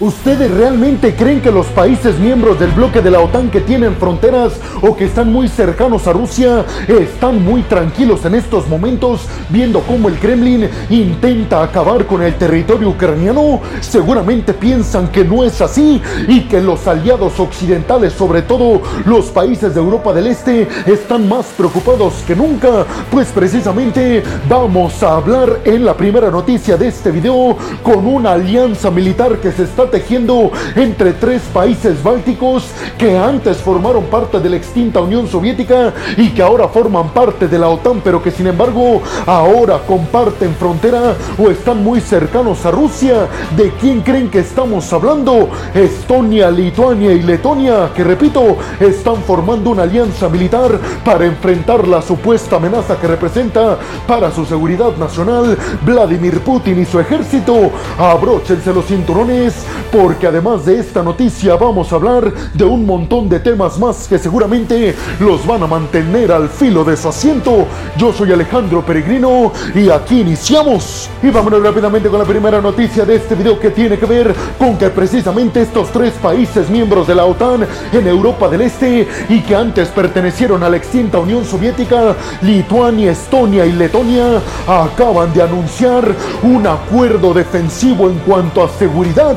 ¿Ustedes realmente creen que los países miembros del bloque de la OTAN que tienen fronteras o que están muy cercanos a Rusia están muy tranquilos en estos momentos viendo cómo el Kremlin intenta acabar con el territorio ucraniano? Seguramente piensan que no es así y que los aliados occidentales, sobre todo los países de Europa del Este, están más preocupados que nunca. Pues precisamente vamos a hablar en la primera noticia de este video con una alianza militar que se está tejiendo entre tres países bálticos que antes formaron parte de la extinta Unión Soviética y que ahora forman parte de la OTAN, pero que sin embargo ahora comparten frontera o están muy cercanos a Rusia. ¿De quién creen que estamos hablando? Estonia, Lituania y Letonia, que repito, están formando una alianza militar para enfrentar la supuesta amenaza que representa para su seguridad nacional Vladimir Putin y su ejército. Abróchense los cinturones porque además de esta noticia vamos a hablar de un montón de temas más que seguramente los van a mantener al filo de su asiento. Yo soy Alejandro Peregrino y aquí iniciamos. Y vámonos rápidamente con la primera noticia de este video que tiene que ver con que precisamente estos tres países miembros de la OTAN en Europa del Este y que antes pertenecieron a la extinta Unión Soviética, Lituania, Estonia y Letonia, acaban de anunciar un acuerdo defensivo en cuanto a seguridad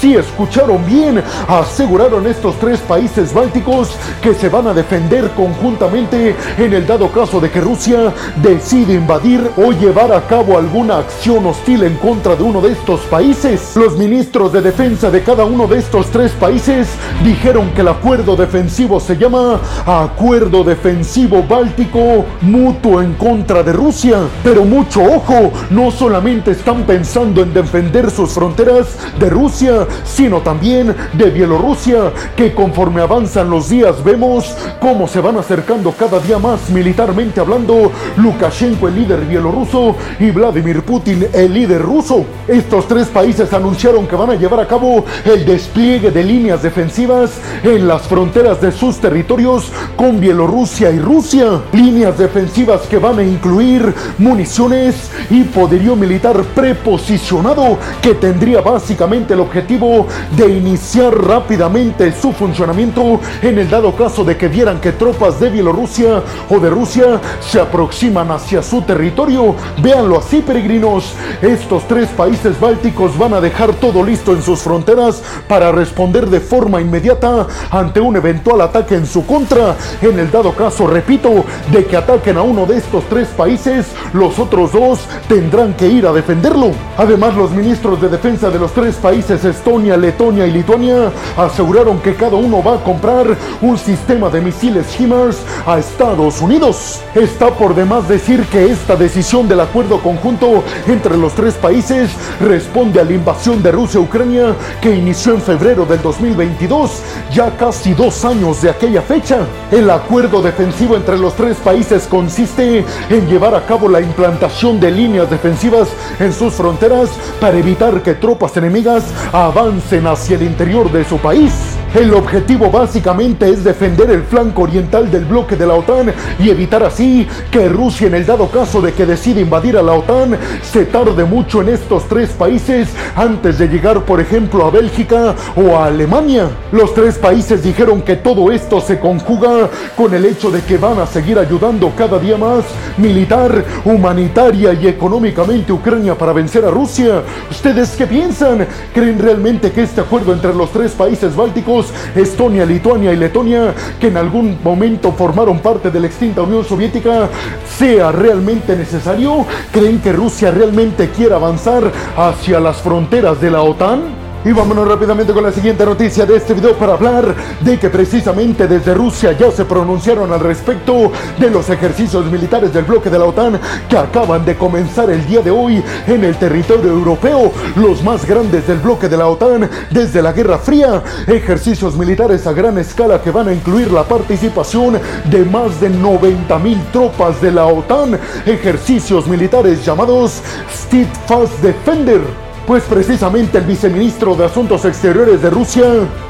si escucharon bien, aseguraron estos tres países bálticos que se van a defender conjuntamente en el dado caso de que Rusia decide invadir o llevar a cabo alguna acción hostil en contra de uno de estos países. Los ministros de defensa de cada uno de estos tres países dijeron que el acuerdo defensivo se llama Acuerdo Defensivo Báltico Mutuo en contra de Rusia. Pero mucho ojo, no solamente están pensando en defender sus fronteras de Rusia, sino también de Bielorrusia, que conforme avanzan los días vemos cómo se van acercando cada día más militarmente hablando Lukashenko, el líder bielorruso, y Vladimir Putin, el líder ruso. Estos tres países anunciaron que van a llevar a cabo el despliegue de líneas defensivas en las fronteras de sus territorios con Bielorrusia y Rusia. Líneas defensivas que van a incluir municiones y poderío militar preposicionado que tendría básicamente el objetivo de iniciar rápidamente su funcionamiento en el dado caso de que vieran que tropas de Bielorrusia o de Rusia se aproximan hacia su territorio. Véanlo así, peregrinos. Estos tres países bálticos van a dejar todo listo en sus fronteras para responder de forma inmediata ante un eventual ataque en su contra. En el dado caso, repito, de que ataquen a uno de estos tres países, los otros dos tendrán que ir a defenderlo. Además, los ministros de defensa de los tres países Estonia, Letonia y Lituania aseguraron que cada uno va a comprar un sistema de misiles HIMARS a Estados Unidos. Está por demás decir que esta decisión del acuerdo conjunto entre los tres países responde a la invasión de Rusia a Ucrania que inició en febrero del 2022, ya casi dos años de aquella fecha. El acuerdo defensivo entre los tres países consiste en llevar a cabo la implantación de líneas defensivas en sus fronteras para evitar que tropas enemigas avancen hacia el interior de su país. El objetivo básicamente es defender el flanco oriental del bloque de la OTAN y evitar así que Rusia en el dado caso de que decida invadir a la OTAN se tarde mucho en estos tres países antes de llegar por ejemplo a Bélgica o a Alemania. Los tres países dijeron que todo esto se conjuga con el hecho de que van a seguir ayudando cada día más militar, humanitaria y económicamente Ucrania para vencer a Rusia. ¿Ustedes qué piensan? ¿Creen realmente que este acuerdo entre los tres países bálticos, Estonia, Lituania y Letonia, que en algún momento formaron parte de la extinta Unión Soviética, sea realmente necesario? ¿Creen que Rusia realmente quiere avanzar hacia las fronteras de la OTAN? Y vámonos rápidamente con la siguiente noticia de este video para hablar de que precisamente desde Rusia ya se pronunciaron al respecto de los ejercicios militares del bloque de la OTAN que acaban de comenzar el día de hoy en el territorio europeo, los más grandes del bloque de la OTAN desde la Guerra Fría, ejercicios militares a gran escala que van a incluir la participación de más de 90 mil tropas de la OTAN, ejercicios militares llamados Steadfast Defender Pues precisamente el viceministro de Asuntos Exteriores de Rusia,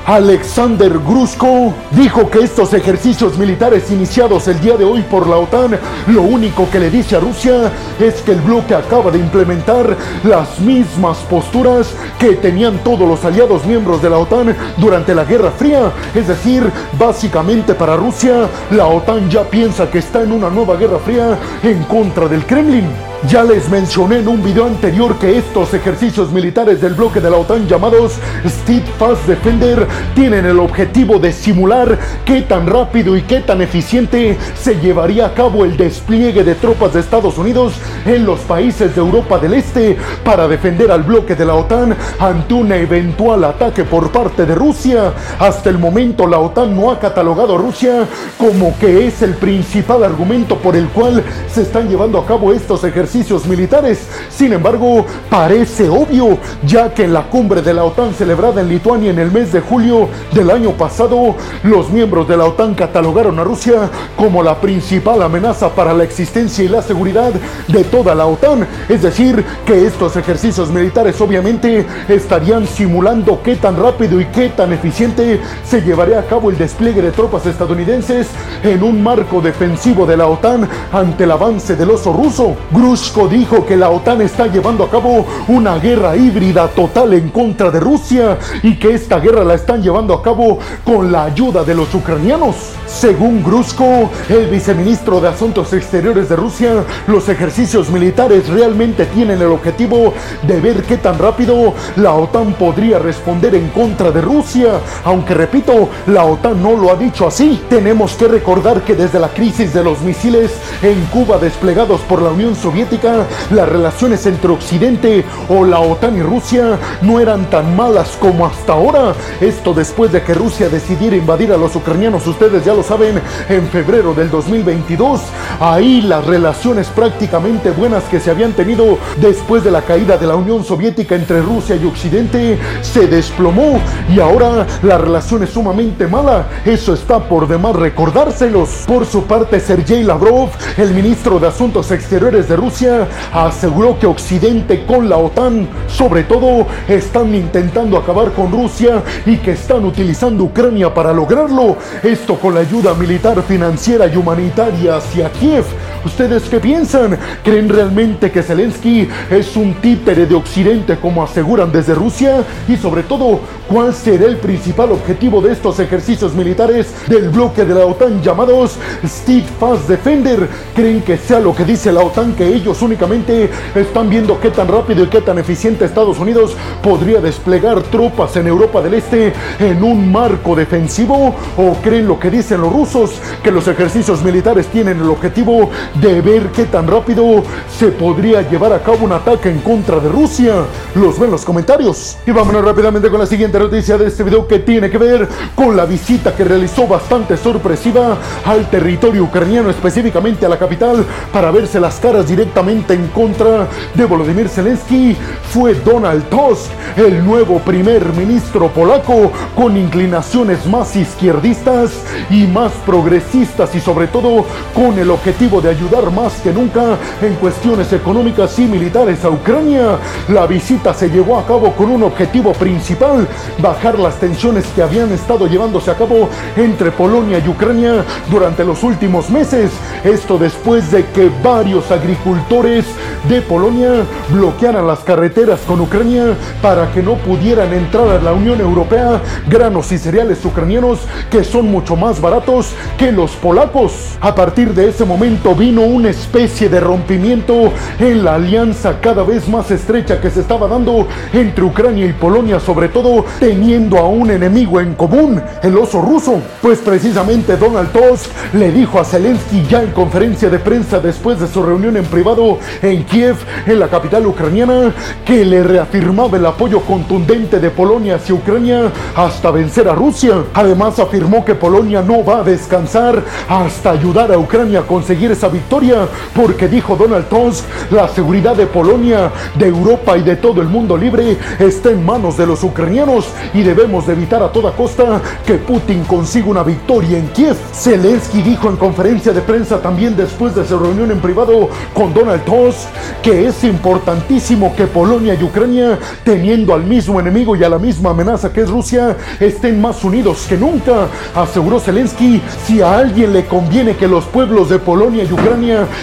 Alexander Grushko, dijo que estos ejercicios militares iniciados el día de hoy por la OTAN, lo único que le dice a Rusia es que el bloque acaba de implementar las mismas posturas que tenían todos los aliados miembros de la OTAN durante la Guerra Fría. Es decir, básicamente para Rusia, la OTAN ya piensa que está en una nueva Guerra Fría en contra del Kremlin. Ya les mencioné en un video anterior que estos ejercicios militares del bloque de la OTAN llamados Steadfast Defender tienen el objetivo de simular qué tan rápido y qué tan eficiente se llevaría a cabo el despliegue de tropas de Estados Unidos en los países de Europa del Este para defender al bloque de la OTAN ante un eventual ataque por parte de Rusia. Hasta el momento la OTAN no ha catalogado a Rusia como que es el principal argumento por el cual se están llevando a cabo estos ejercicios ejercicios militares. Sin embargo, parece obvio, ya que en la cumbre de la OTAN celebrada en Lituania en el mes de julio del año pasado, los miembros de la OTAN catalogaron a Rusia como la principal amenaza para la existencia y la seguridad de toda la OTAN. Es decir, que estos ejercicios militares obviamente estarían simulando qué tan rápido y qué tan eficiente se llevaría a cabo el despliegue de tropas estadounidenses en un marco defensivo de la OTAN ante el avance del oso ruso dijo que la OTAN está llevando a cabo una guerra híbrida total en contra de Rusia y que esta guerra la están llevando a cabo con la ayuda de los ucranianos. Según Grushko, el viceministro de Asuntos Exteriores de Rusia, los ejercicios militares realmente tienen el objetivo de ver qué tan rápido la OTAN podría responder en contra de Rusia. Aunque repito, la OTAN no lo ha dicho así. Tenemos que recordar que desde la crisis de los misiles en Cuba desplegados por la Unión Soviética, las relaciones entre Occidente o la OTAN y Rusia no eran tan malas como hasta ahora. Esto después de que Rusia decidiera invadir a los ucranianos, ustedes ya lo saben, en febrero del 2022. Ahí las relaciones prácticamente buenas que se habían tenido después de la caída de la Unión Soviética entre Rusia y Occidente se desplomó y ahora la relación es sumamente mala. Eso está por demás recordárselos. Por su parte, Sergei Lavrov, el ministro de Asuntos Exteriores de Rusia, Aseguró que Occidente con la OTAN, sobre todo, están intentando acabar con Rusia y que están utilizando Ucrania para lograrlo. Esto con la ayuda militar, financiera y humanitaria hacia Kiev. ¿Ustedes qué piensan? ¿Creen realmente que Zelensky es un títere de Occidente como aseguran desde Rusia? Y sobre todo, ¿cuál será el principal objetivo de estos ejercicios militares del bloque de la OTAN llamados Steadfast Defender? ¿Creen que sea lo que dice la OTAN que ellos únicamente están viendo qué tan rápido y qué tan eficiente Estados Unidos podría desplegar tropas en Europa del Este en un marco defensivo? ¿O creen lo que dicen los rusos, que los ejercicios militares tienen el objetivo de ver qué tan rápido se podría llevar a cabo un ataque en contra de Rusia? Los ven los comentarios. Y vámonos rápidamente con la siguiente noticia de este video que tiene que ver con la visita que realizó bastante sorpresiva al territorio ucraniano, específicamente a la capital, para verse las caras directamente en contra de Volodymyr Zelensky fue Donald Tusk, el nuevo primer ministro polaco con inclinaciones más izquierdistas y más progresistas y sobre todo con el objetivo de ayudar más que nunca en cuestiones económicas y militares a Ucrania. La visita se llevó a cabo con un objetivo principal, bajar las tensiones que habían estado llevándose a cabo entre Polonia y Ucrania durante los últimos meses. Esto después de que varios agricultores de Polonia bloquearan las carreteras con Ucrania para que no pudieran entrar a la Unión Europea granos y cereales ucranianos que son mucho más baratos que los polacos. A partir de ese momento vino una especie de rompimiento en la alianza cada vez más estrecha que se estaba dando entre Ucrania y Polonia, sobre todo teniendo a un enemigo en común, el oso ruso. Pues precisamente Donald Tusk le dijo a Zelensky ya en conferencia de prensa después de su reunión en privado en Kiev, en la capital ucraniana, que le reafirmaba el apoyo contundente de Polonia hacia Ucrania hasta vencer a Rusia. Además afirmó que Polonia no va a descansar hasta ayudar a Ucrania a conseguir esa victoria, porque dijo Donald Tusk, la seguridad de Polonia, de Europa y de todo el mundo libre está en manos de los ucranianos y debemos de evitar a toda costa que Putin consiga una victoria en Kiev. Zelensky dijo en conferencia de prensa también después de su reunión en privado con Donald Tusk que es importantísimo que Polonia y Ucrania, teniendo al mismo enemigo y a la misma amenaza que es Rusia, estén más unidos que nunca. Aseguró Zelensky, si a alguien le conviene que los pueblos de Polonia y Ucrania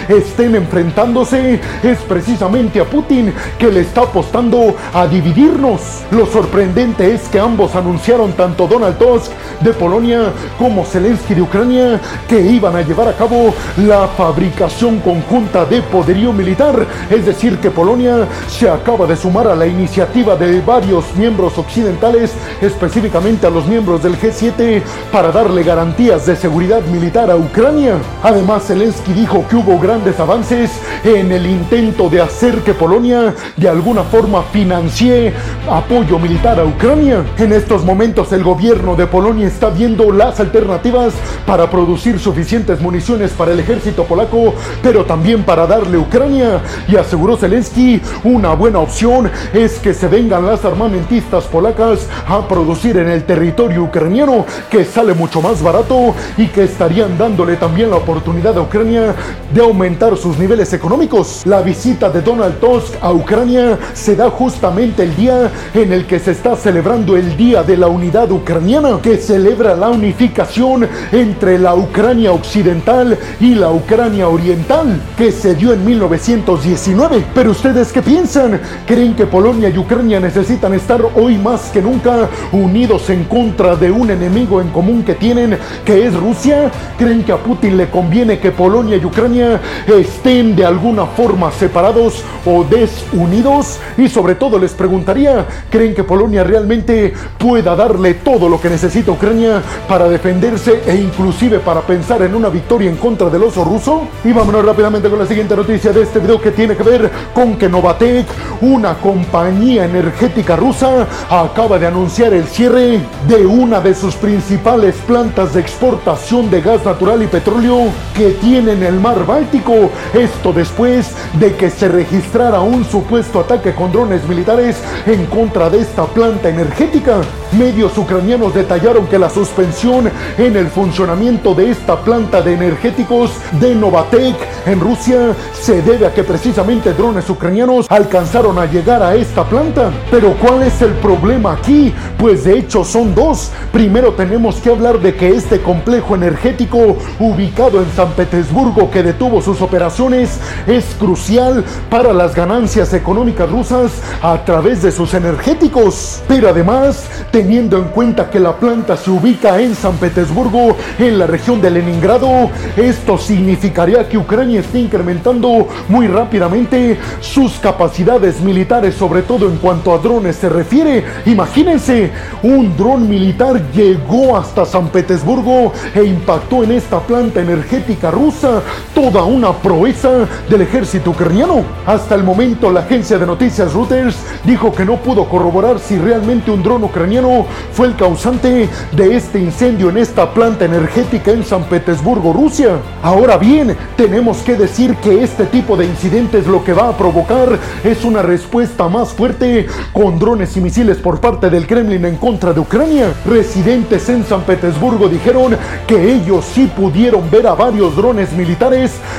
estén enfrentándose, es precisamente a Putin que le está apostando a dividirnos. Lo sorprendente es que ambos anunciaron, tanto Donald Tusk de Polonia como Zelensky de Ucrania, que iban a llevar a cabo la fabricación conjunta de poderío militar. Es decir, que Polonia se acaba de sumar a la iniciativa de varios miembros occidentales, específicamente a los miembros del G7, para darle garantías de seguridad militar a Ucrania. Además, Zelensky dijo que hubo grandes avances en el intento de hacer que Polonia de alguna forma financie apoyo militar a Ucrania. En estos momentos el gobierno de Polonia está viendo las alternativas para producir suficientes municiones para el ejército polaco, pero también para darle a Ucrania. Y aseguró Zelensky, una buena opción es que se vengan las armamentistas polacas a producir en el territorio ucraniano, que sale mucho más barato y que estarían dándole también la oportunidad a Ucrania de aumentar sus niveles económicos. La visita de Donald Tusk a Ucrania se da justamente el día en el que se está celebrando el Día de la Unidad Ucraniana, que celebra la unificación entre la Ucrania occidental y la Ucrania oriental, que se dio en 1919. Pero ustedes qué piensan? ¿Creen que Polonia y Ucrania necesitan estar hoy más que nunca unidos en contra de un enemigo en común que tienen, que es Rusia? ¿Creen que a Putin le conviene que Polonia y Ucrania estén de alguna forma separados o desunidos? Y sobre todo les preguntaría, ¿creen que Polonia realmente pueda darle todo lo que necesita Ucrania para defenderse e inclusive para pensar en una victoria en contra del oso ruso? Y vámonos rápidamente con la siguiente noticia de este video que tiene que ver con que Novatek, una compañía energética rusa, acaba de anunciar el cierre de una de sus principales plantas de exportación de gas natural y petróleo que tiene en mar Báltico. Esto después de que se registrara un supuesto ataque con drones militares en contra de esta planta energética. Medios ucranianos detallaron que la suspensión en el funcionamiento de esta planta de energéticos de Novatek en Rusia se debe a que precisamente drones ucranianos alcanzaron a llegar a esta planta. Pero ¿cuál es el problema aquí? Pues de hecho son dos. Primero tenemos que hablar de que este complejo energético ubicado en San Petersburgo que detuvo sus operaciones es crucial para las ganancias económicas rusas a través de sus energéticos. Pero además, teniendo en cuenta que la planta se ubica en San Petersburgo, en la región de Leningrado, esto significaría que Ucrania está incrementando muy rápidamente sus capacidades militares, sobre todo en cuanto a drones se refiere. Imagínense, un dron militar llegó hasta San Petersburgo e impactó en esta planta energética rusa, toda una proeza del ejército ucraniano. Hasta el momento, la agencia de noticias Reuters dijo que no pudo corroborar si realmente un dron ucraniano fue el causante de este incendio en esta planta energética en San Petersburgo, Rusia. Ahora bien, tenemos que decir que este tipo de incidentes lo que va a provocar es una respuesta más fuerte con drones y misiles por parte del Kremlin en contra de Ucrania. Residentes en San Petersburgo dijeron que ellos sí pudieron ver a varios drones militares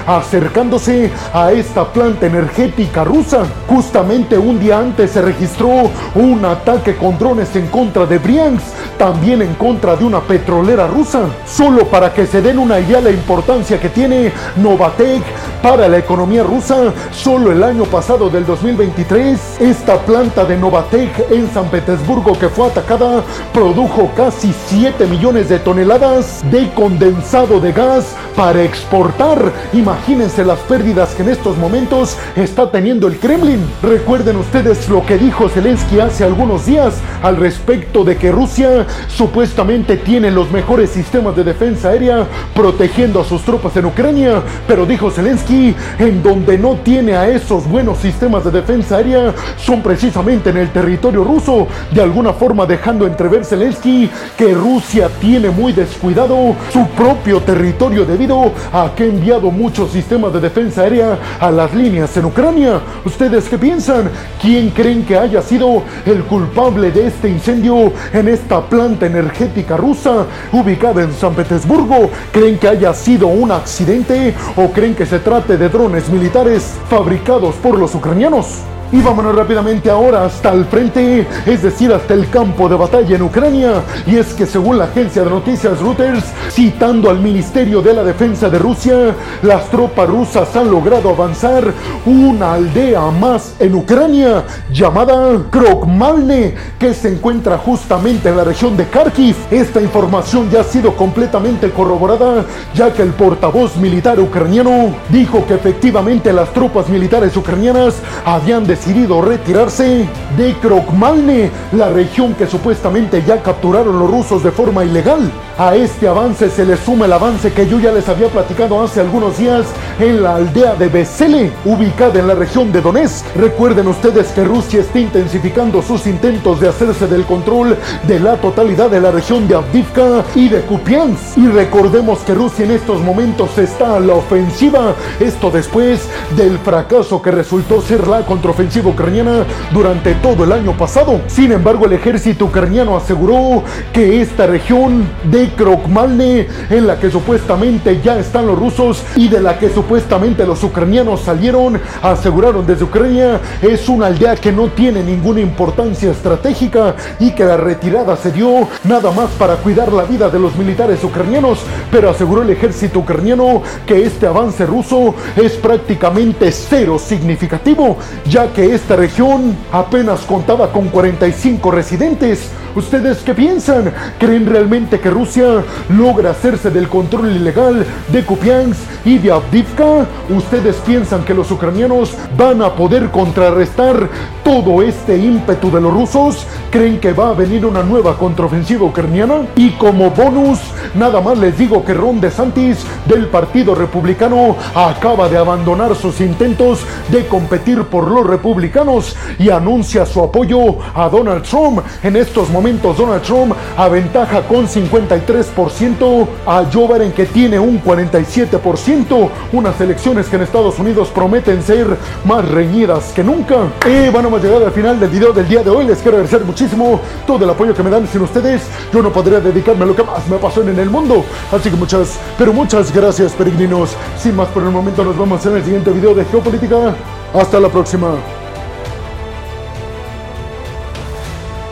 acercándose a esta planta energética rusa. Justamente un día antes se registró un ataque con drones en contra de Briansk, también en contra de una petrolera rusa. Solo para que se den una idea de la importancia que tiene Novatek para la economía rusa, solo el año pasado del 2023, esta planta de Novatek en San Petersburgo que fue atacada produjo casi 7 millones de toneladas de condensado de gas para exportar. Imagínense las pérdidas que en estos momentos está teniendo el Kremlin. Recuerden ustedes lo que dijo Zelensky hace algunos días al respecto de que Rusia supuestamente tiene los mejores sistemas de defensa aérea protegiendo a sus tropas en Ucrania, pero dijo Zelensky, en donde no tiene a esos buenos sistemas de defensa aérea son precisamente en el territorio ruso, de alguna forma dejando entrever Zelensky que Rusia tiene muy descuidado su propio territorio debido a que ha enviado muchos sistemas de defensa aérea a las líneas en Ucrania. ¿Ustedes qué piensan? ¿Quién creen que haya sido el culpable de este incendio en esta planta energética rusa ubicada en San Petersburgo? ¿Creen que haya sido un accidente o creen que se trate de drones militares fabricados por los ucranianos? Y vámonos rápidamente ahora hasta el frente, es decir, hasta el campo de batalla en Ucrania. Y es que según la agencia de noticias Reuters, citando al Ministerio de la Defensa de Rusia, las tropas rusas han logrado avanzar una aldea más en Ucrania llamada Krokmalne, que se encuentra justamente en la región de Kharkiv. Esta información ya ha sido completamente corroborada, ya que el portavoz militar ucraniano dijo que efectivamente las tropas militares ucranianas habían de decidido retirarse de Krokmalne, la región que supuestamente ya capturaron los rusos de forma ilegal. A este avance se le suma el avance que yo ya les había platicado hace algunos días en la aldea de Besele, ubicada en la región de Donetsk. Recuerden ustedes que Rusia está intensificando sus intentos de hacerse del control de la totalidad de la región de Avdivka y de Kupiansk. Y recordemos que Rusia en estos momentos está a la ofensiva, esto después del fracaso que resultó ser la contraofensiva ucraniana durante todo el año pasado. Sin embargo, el ejército ucraniano aseguró que esta región de Krokmalne, en la que supuestamente ya están los rusos y de la que supuestamente los ucranianos salieron, aseguraron desde Ucrania, es una aldea que no tiene ninguna importancia estratégica y que la retirada se dio nada más para cuidar la vida de los militares ucranianos, pero aseguró el ejército ucraniano que este avance ruso es prácticamente cero significativo, ya que que esta región apenas contaba con 45 residentes. ¿Ustedes qué piensan? ¿Creen realmente que Rusia logra hacerse del control ilegal de Kupiansk y de Avdivka? ¿Ustedes piensan que los ucranianos van a poder contrarrestar todo este ímpetu de los rusos? ¿Creen que va a venir una nueva contraofensiva ucraniana? Y como bonus, nada más les digo que Ron DeSantis del Partido Republicano acaba de abandonar sus intentos de competir por los republicanos y anuncia su apoyo a Donald Trump. En estos momentos Donald Trump aventaja con 53% a Joe Biden que tiene un 47%. Unas elecciones que en Estados Unidos prometen ser más reñidas que nunca. Y bueno, hemos llegado al final del video del día de hoy. Les quiero agradecer muchísimo todo el apoyo que me dan. Sin ustedes yo no podría dedicarme a lo que más me apasiona en el mundo. Así que muchas, pero muchas gracias peregrinos. Sin más por el momento nos vemos en el siguiente video de Geopolítica. Hasta la próxima.